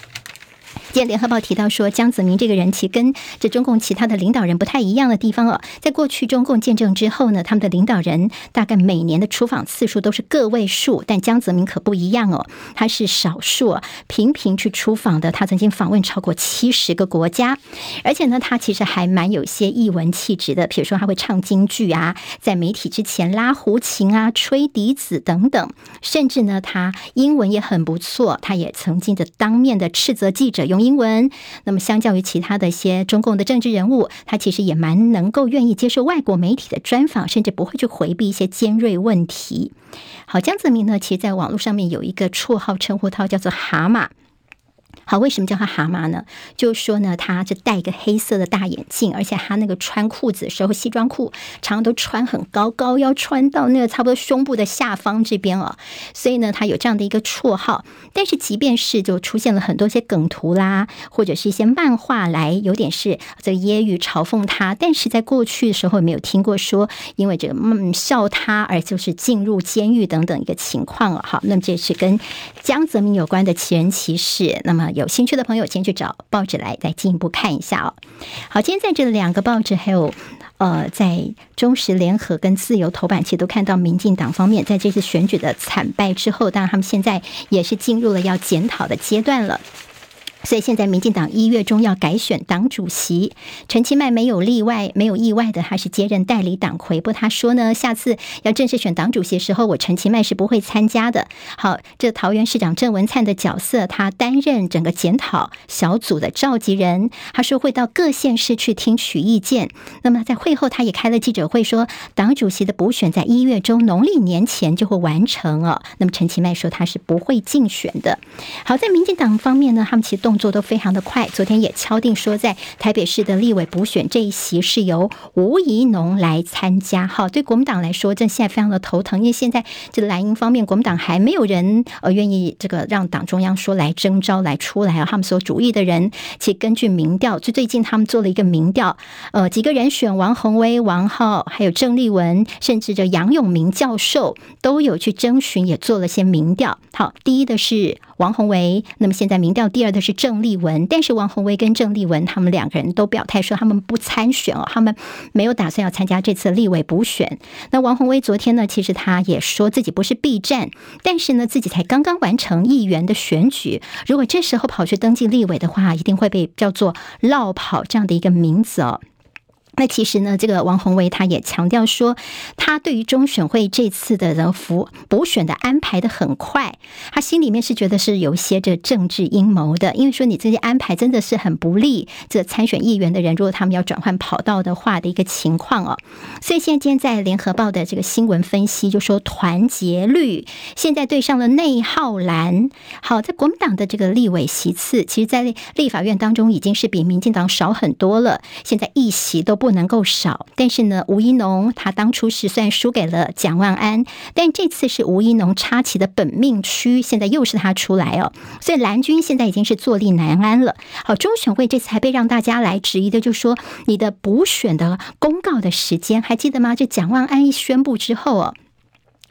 今天联合报提到说，江泽民这个人其实跟这中共其他的领导人不太一样的地方哦，在过去中共建政之后呢，他们的领导人大概每年的出访次数都是个位数，但江泽民可不一样哦，他是少数频频去出访的，他曾经访问超过七十个国家，而且呢，他其实还蛮有些艺文气质的，比如说他会唱京剧啊，在媒体之前拉胡琴啊、吹笛子等等，甚至呢，他英文也很不错，他也曾经的当面的斥责记者用。英文，那么相较于其他的一些中共的政治人物，他其实也蛮能够愿意接受外国媒体的专访，甚至不会去回避一些尖锐问题。好，江泽民呢，其实在网络上面有一个绰号称呼他叫做“蛤蟆”。好，为什么叫他蛤蟆呢？就说呢，他就戴一个黑色的大眼镜，而且他那个穿裤子的时候，西装裤常常都穿很高，高要穿到那个差不多胸部的下方这边哦。所以呢，他有这样的一个绰号。但是，即便是就出现了很多些梗图啦，或者是一些漫画来有点是这揶揄嘲讽他，但是在过去的时候没有听过说因为这个嗯笑他而就是进入监狱等等一个情况哦。好，那么这是跟江泽民有关的奇人奇事。那么有兴趣的朋友，先去找报纸来再进一步看一下哦。好，今天在这两个报纸，还有呃，在中时联合跟自由头版，其实都看到民进党方面在这次选举的惨败之后，当然他们现在也是进入了要检讨的阶段了。所以现在民进党一月中要改选党主席，陈其迈没有例外，没有意外的，他是接任代理党魁。不过，他说呢，下次要正式选党主席时候，我陈其迈是不会参加的。好，这桃园市长郑文灿的角色，他担任整个检讨小组的召集人。他说会到各县市去听取意见。那么在会后，他也开了记者会，说党主席的补选在一月中农历年前就会完成哦。那么陈其迈说他是不会竞选的。好，在民进党方面呢，他们其实都动作都非常的快，昨天也敲定说，在台北市的立委补选这一席是由吴怡农来参加。好，对国民党来说，这现在非常的头疼，因为现在这个蓝营方面，国民党还没有人呃愿意这个让党中央说来征召来出来啊。他们所主意的人，其实根据民调，就最近他们做了一个民调，呃，几个人选王鸿薇、王浩，还有郑丽文，甚至这杨永明教授都有去征询，也做了些民调。好，第一的是王鸿薇，那么现在民调第二的是。郑丽文，但是王鸿薇跟郑丽文他们两个人都表态说他们不参选哦，他们没有打算要参加这次立委补选。那王鸿薇昨天呢，其实他也说自己不是避战，但是呢，自己才刚刚完成议员的选举，如果这时候跑去登记立委的话，一定会被叫做落跑这样的一个名字哦。那其实呢，这个王宏伟他也强调说，他对于中选会这次的人补补选的安排的很快，他心里面是觉得是有一些这政治阴谋的，因为说你这些安排真的是很不利这参选议员的人，如果他们要转换跑道的话的一个情况哦。所以现在今天在联合报的这个新闻分析就说，团结率现在对上了内耗蓝。好，在国民党的这个立委席次，其实在立法院当中已经是比民进党少很多了，现在一席都不。不能够少，但是呢，吴一农他当初是算输给了蒋万安，但这次是吴一农插旗的本命区，现在又是他出来哦，所以蓝军现在已经是坐立难安了。好，中选会这次还被让大家来质疑的，就是说你的补选的公告的时间还记得吗？这蒋万安一宣布之后哦。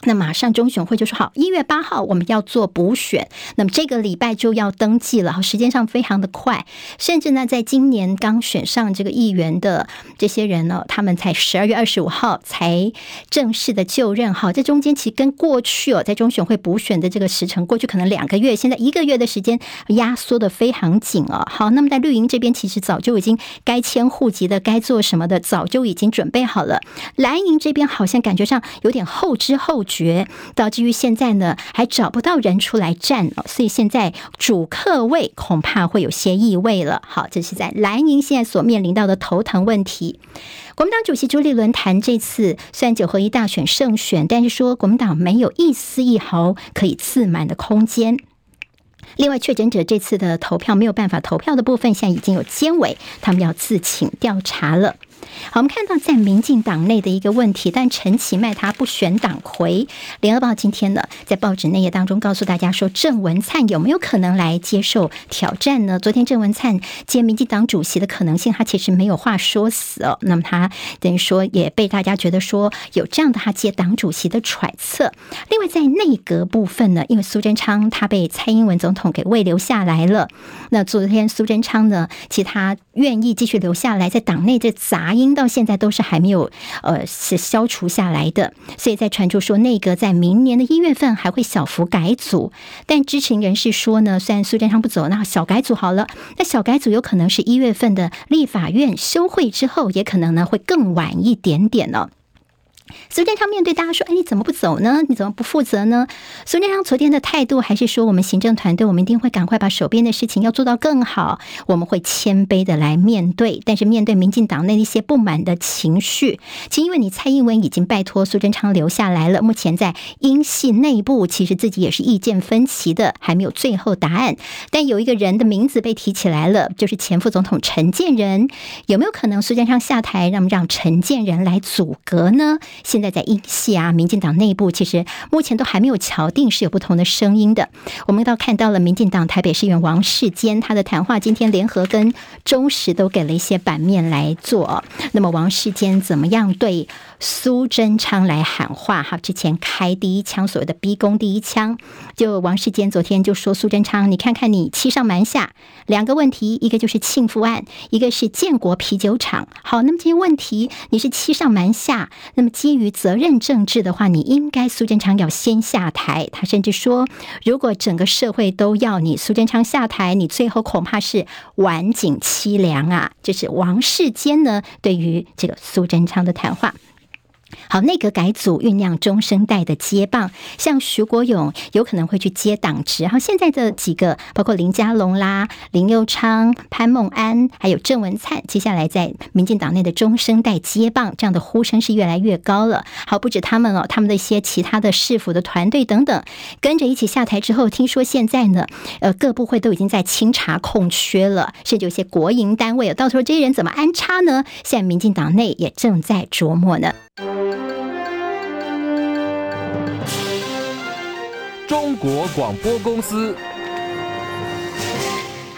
那马上中选会就说好，一月八号我们要做补选，那么这个礼拜就要登记了，时间上非常的快，甚至呢，在今年刚选上这个议员的这些人呢，他们才十二月二十五号才正式的就任，好，这中间其实跟过去哦，在中选会补选的这个时程，过去可能两个月，现在一个月的时间压缩的非常紧哦。好，那么在绿营这边，其实早就已经该迁户籍的、该做什么的，早就已经准备好了。蓝营这边好像感觉上有点后知后。觉导致于现在呢，还找不到人出来站哦，所以现在主客位恐怕会有些异味了。好，这是在蓝营现在所面临到的头疼问题。国民党主席朱立伦谈这次虽然九合一大选胜选，但是说国民党没有一丝一毫可以自满的空间。另外，确诊者这次的投票没有办法投票的部分，现在已经有监委他们要自请调查了。好，我们看到在民进党内的一个问题，但陈其迈他不选党魁。联合报今天呢，在报纸内页当中告诉大家说，郑文灿有没有可能来接受挑战呢？昨天郑文灿接民进党主席的可能性，他其实没有话说死哦。那么他等于说也被大家觉得说有这样的他接党主席的揣测。另外在内阁部分呢，因为苏贞昌他被蔡英文总统给慰留下来了，那昨天苏贞昌呢，其他愿意继续留下来，在党内这杂音到现在都是还没有呃是消除下来的，所以在传出说内阁在明年的一月份还会小幅改组，但知情人士说呢，虽然苏贞昌不走，那小改组好了，那小改组有可能是一月份的立法院休会之后，也可能呢会更晚一点点呢、苏贞昌面对大家说：“哎，你怎么不走呢？你怎么不负责呢？”苏贞昌昨天的态度还是说：“我们行政团队，我们一定会赶快把手边的事情要做到更好，我们会谦卑的来面对。但是面对民进党内一些不满的情绪，其实因为你蔡英文已经拜托苏贞昌留下来了，目前在英系内部其实自己也是意见分歧的，还没有最后答案。但有一个人的名字被提起来了，就是前副总统陈建仁，有没有可能苏贞昌下台，让让陈建仁来阻隔呢？”现在在英系啊，民进党内部其实目前都还没有敲定，是有不同的声音的。我们倒看到了民进党台北市议员王世坚他的谈话，今天联合跟中时都给了一些版面来做。那么王世坚怎么样对苏贞昌来喊话？哈，之前开第一枪，所谓的逼宫第一枪，就王世坚昨天就说苏贞昌，你看看你欺上瞒下，两个问题，一个就是庆富案，一个是建国啤酒厂。好，那么这些问题你是欺上瞒下，那么基于责任政治的话，你应该苏贞昌要先下台。他甚至说，如果整个社会都要你苏贞昌下台，你最后恐怕是晚景凄凉啊！这、是王世坚呢对于这个苏贞昌的谈话。好，内阁改组酝酿中生代的接棒，像徐国勇有可能会去接党职。然后现在的几个，包括林佳龙啦、林佑昌、潘孟安，还有郑文灿，接下来在民进党内的中生代接棒，这样的呼声是越来越高了。好，不止他们哦，他们的一些其他的市府的团队等等，跟着一起下台之后，听说现在呢，呃，各部会都已经在清查空缺了，甚至有些国营单位，到时候这些人怎么安插呢？现在民进党内也正在琢磨呢。中国广播公司。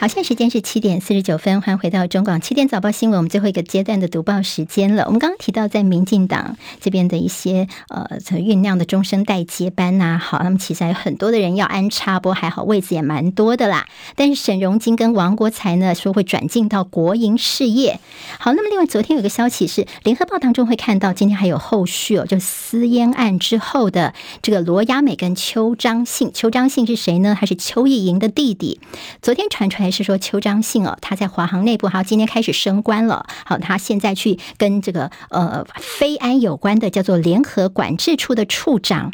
好，现在时间是七点四十九分，欢迎回到中广七点早报新闻，我们最后一个阶段的读报时间了。我们刚刚提到，在民进党这边的一些呃酝酿的中生代接班呐、好，那么其实还有很多的人要安插，不过还好位置也蛮多的啦。但是沈荣金跟王国材呢说会转进到国营事业。好，那么另外昨天有个消息是，联合报当中会看到，今天还有后续哦，就私烟案之后的这个罗亚美跟邱章信，邱章信是谁呢？还是邱意莹的弟弟？昨天传出来。是说邱彰信哦，他在华航内部，好，今天开始升官了。好，他现在去跟这个呃飞安有关的叫做联合管制处的处长。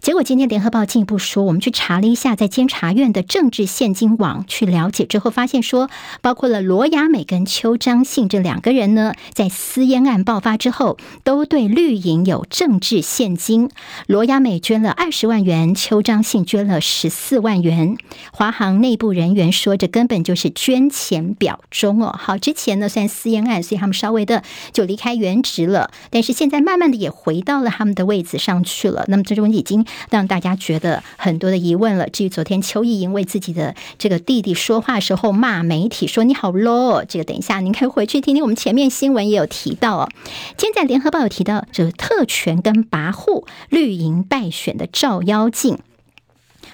结果今天联合报进一步说，我们去查了一下，在监察院的政治现金网去了解之后，发现说，包括了罗雅美跟邱彰信这两个人呢，在私烟案爆发之后，都对绿营有政治现金。罗雅美捐了二十万元，邱彰信捐了十四万元。华航内部人员说，这根本。就是捐钱表忠哦，好，之前呢，虽然私烟案，所以他们稍微的就离开原职了，但是现在慢慢的也回到了他们的位子上去了。那么这种已经让大家觉得很多的疑问了。至于昨天邱意莹为自己的这个弟弟说话时候骂媒体说你好 low，这个等一下您可以回去听听，我们前面新闻也有提到哦。今天在联合报有提到，就是特权跟跋扈，绿营败选的照妖镜。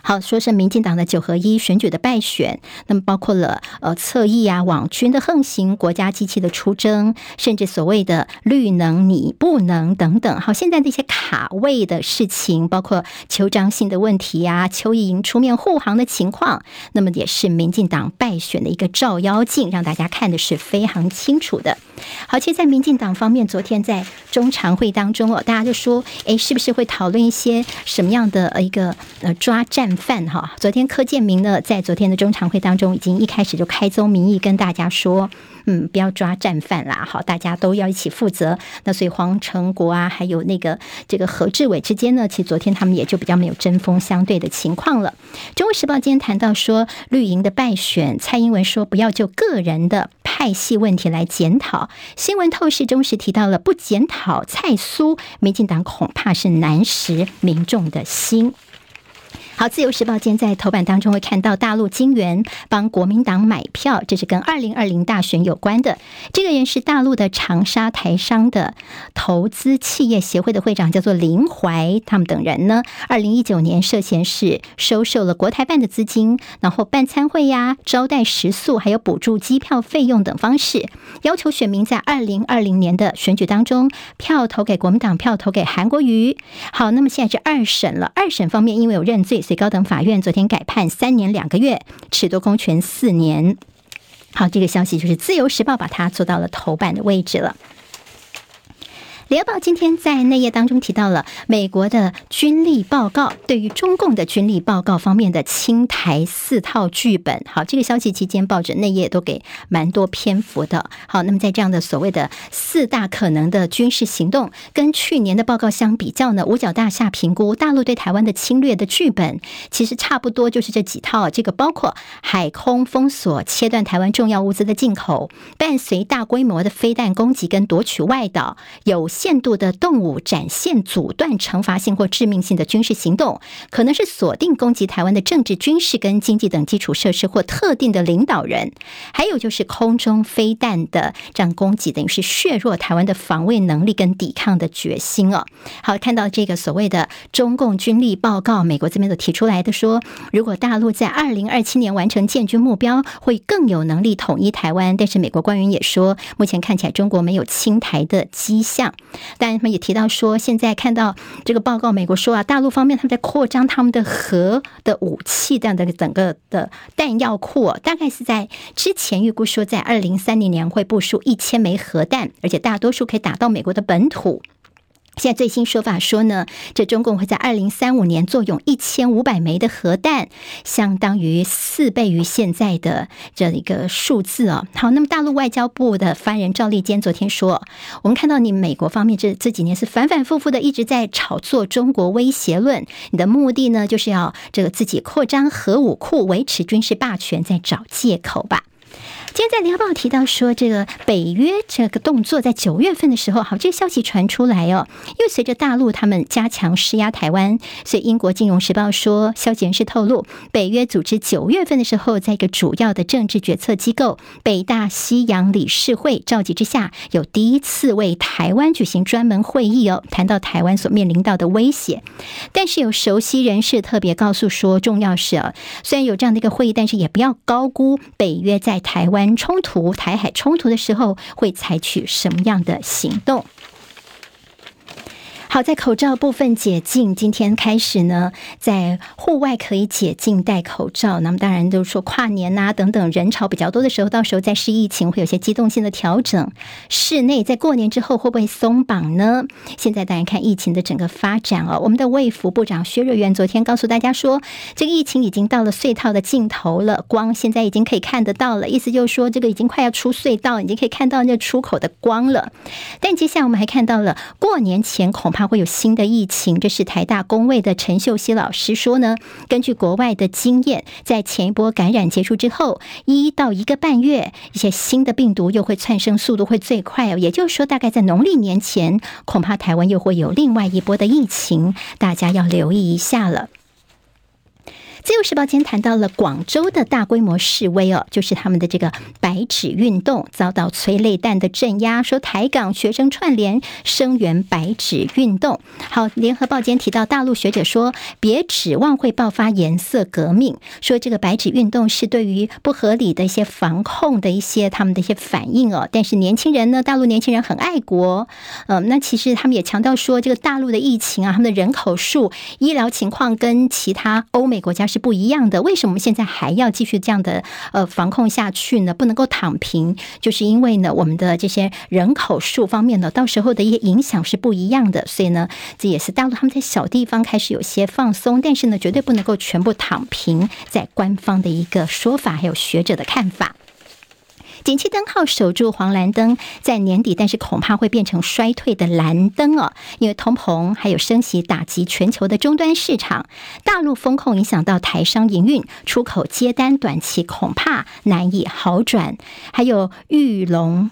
好，说是民进党的九合一选举的败选，那么包括了呃侧翼啊、网军的横行、国家机器的出征，甚至所谓的绿能你不能等等。好，现在那些卡位的事情，包括邱彰信的问题啊、邱意莹出面护航的情况，那么也是民进党败选的一个照妖镜，让大家看的是非常清楚的。好，其实，在民进党方面，昨天在中常会当中哦，大家就说，哎，是不是会讨论一些什么样的一个呃抓战？战犯哈。昨天柯建铭呢，在昨天的中常会当中，已经一开始就开宗明义跟大家说，嗯，不要抓战犯啦，好，大家都要一起负责。那所以黄成国啊，还有那个这个何志伟之间呢，其实昨天他们也就比较没有针锋相对的情况了。中国时报今天谈到说，绿营的败选，蔡英文说不要就个人的派系问题来检讨。新闻透视中时提到了不检讨蔡苏，民进党恐怕是难食民众的心。好，自由时报今天在头版当中会看到大陆金元帮国民党买票，这是跟二零二零大选有关的。这个人是大陆的长沙台商的投资企业协会的会长，叫做林怀。他们等人呢，二零一九年涉嫌是收受了国台办的资金，然后办餐会呀、招待食宿，还有补助机票费用等方式，要求选民在二零二零年的选举当中票投给国民党，票投给韩国瑜。好，那么现在是二审了，二审方面因为有认罪。最高等法院昨天改判三年两个月，褫夺公权四年。好，这个消息就是《自由时报》把它做到了头版的位置了。联合报今天在内页当中提到了美国的军力报告，对于中共的军力报告方面的清台四套剧本。好，这个消息期间报纸内页都给蛮多篇幅的。好，那么在这样的所谓的四大可能的军事行动，跟去年的报告相比较呢，五角大厦评估大陆对台湾的侵略的剧本，其实差不多就是这几套。这个包括海空封锁、切断台湾重要物资的进口，伴随大规模的飞弹攻击跟夺取外岛，有。限度的动武展现阻断惩罚性或致命性的军事行动，可能是锁定攻击台湾的政治、军事跟经济等基础设施或特定的领导人，还有就是空中飞弹的这样攻击，等于是削弱台湾的防卫能力跟抵抗的决心哦。好，看到这个所谓的中共军力报告，美国这边都提出来的说，如果大陆在二零二七年完成建军目标，会更有能力统一台湾。但是美国官员也说，目前看起来中国没有侵台的迹象。但他们也提到说，现在看到这个报告，美国说啊，大陆方面他们在扩张他们的核的武器这样的整个的弹药库，大概是在之前预估说，在二零三零年会部署一千枚核弹，而且大多数可以打到美国的本土。现在最新说法说呢，这中共会在二零三五年作用一千五百枚的核弹，相当于四倍于现在的这一个数字哦。好，那么大陆外交部的发言人赵立坚昨天说，我们看到你美国方面这这几年是反反复复的一直在炒作中国威胁论，你的目的呢就是要这个自己扩张核武库，维持军事霸权，在找借口吧。今天在联合报提到说，这个北约这个动作在九月份的时候，好，这个消息传出来哦。因为随着大陆他们加强施压台湾，所以英国金融时报说，消息人士透露，北约组织九月份的时候，在一个主要的政治决策机构北大西洋理事会召集之下，有第一次为台湾举行专门会议哦，谈到台湾所面临到的威胁。但是有熟悉人士特别告诉说，重要是啊，虽然有这样的一个会议，但是也不要高估北约在台湾。冲突，台海冲突的时候会采取什么样的行动？好，在口罩部分解禁，今天开始呢，在户外可以解禁戴口罩。那么当然都是说跨年啊等等人潮比较多的时候，到时候再视疫情会有些机动性的调整。室内在过年之后会不会松绑呢？现在大家看疫情的整个发展哦。我们的卫福部长薛瑞元昨天告诉大家说，这个疫情已经到了隧道的尽头了，光现在已经可以看得到了，意思就是说这个已经快要出隧道，已经可以看到那出口的光了。但接下来我们还看到了过年前恐怕。会有新的疫情，这是台大工位的陈秀熙老师说呢。根据国外的经验，在前一波感染结束之后，一到一个半月，一些新的病毒又会窜升，速度会最快哦。也就是说，大概在农历年前，恐怕台湾又会有另外一波的疫情，大家要留意一下了。自由时报今天谈到了广州的大规模示威哦，就是他们的这个白纸运动遭到催泪弹的镇压，说台港学生串联声援白纸运动。好，联合报今天提到大陆学者说，别指望会爆发颜色革命，说这个白纸运动是对于不合理的一些防控的一些他们的一些反应哦。但是年轻人呢，大陆年轻人很爱国，嗯，那其实他们也强调说，这个大陆的疫情啊，他们的人口数、医疗情况跟其他欧美国家。是不一样的。为什么现在还要继续这样的呃防控下去呢？不能够躺平，就是因为呢，我们的这些人口数方面呢，到时候的一些影响是不一样的。所以呢，这也是大陆他们在小地方开始有些放松，但是呢，绝对不能够全部躺平。在官方的一个说法，还有学者的看法。景气灯号守住黄蓝灯，在年底，但是恐怕会变成衰退的蓝灯哦，因为通膨还有升级打击全球的终端市场，大陆风控影响到台商营运，出口接单短期恐怕难以好转，还有玉龙。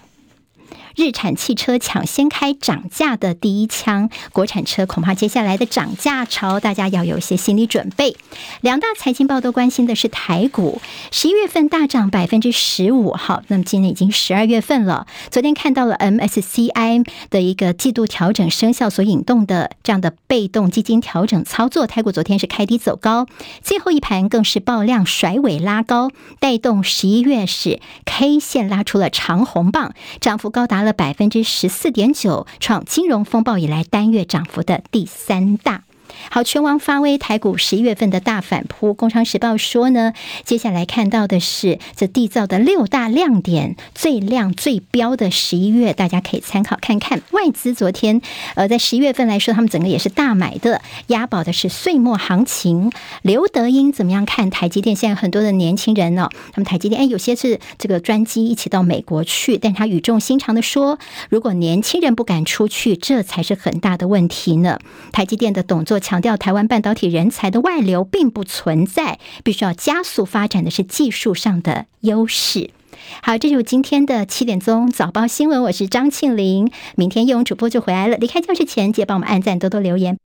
日产汽车抢先开涨价的第一枪，国产车恐怕接下来的涨价潮，大家要有一些心理准备。两大财经报都关心的是台股，十一月份大涨百分之十五，好，那么今年已经十二月份了。昨天看到了 MSCI 的一个季度调整生效所引动的这样的被动基金调整操作，台股昨天是开低走高，最后一盘更是爆量甩尾拉高，带动十一月是 K 线拉出了长红棒，涨幅高达。了百分之十四点九，创金融风暴以来单月涨幅的第三大。好，全王发威，台股十一月份的大反扑。工商时报说呢，接下来看到的是这缔造的六大亮点，最亮最标的十一月，大家可以参考看看。外资昨天呃，在十一月份来说，他们整个也是大买的，押宝的是岁末行情。刘德英怎么样看台积电？现在很多的年轻人呢、他们台积电哎，有些是这个专机一起到美国去，但他语重心长的说，如果年轻人不敢出去，这才是很大的问题呢。台积电的董座。强强调台湾半导体人才的外流并不存在，必须要加速发展的是技术上的优势。好，这就是今天的七点钟早报新闻，我是张庆玲。明天叶勇主播就回来了，离开教室前记得帮我们按赞，多多留言。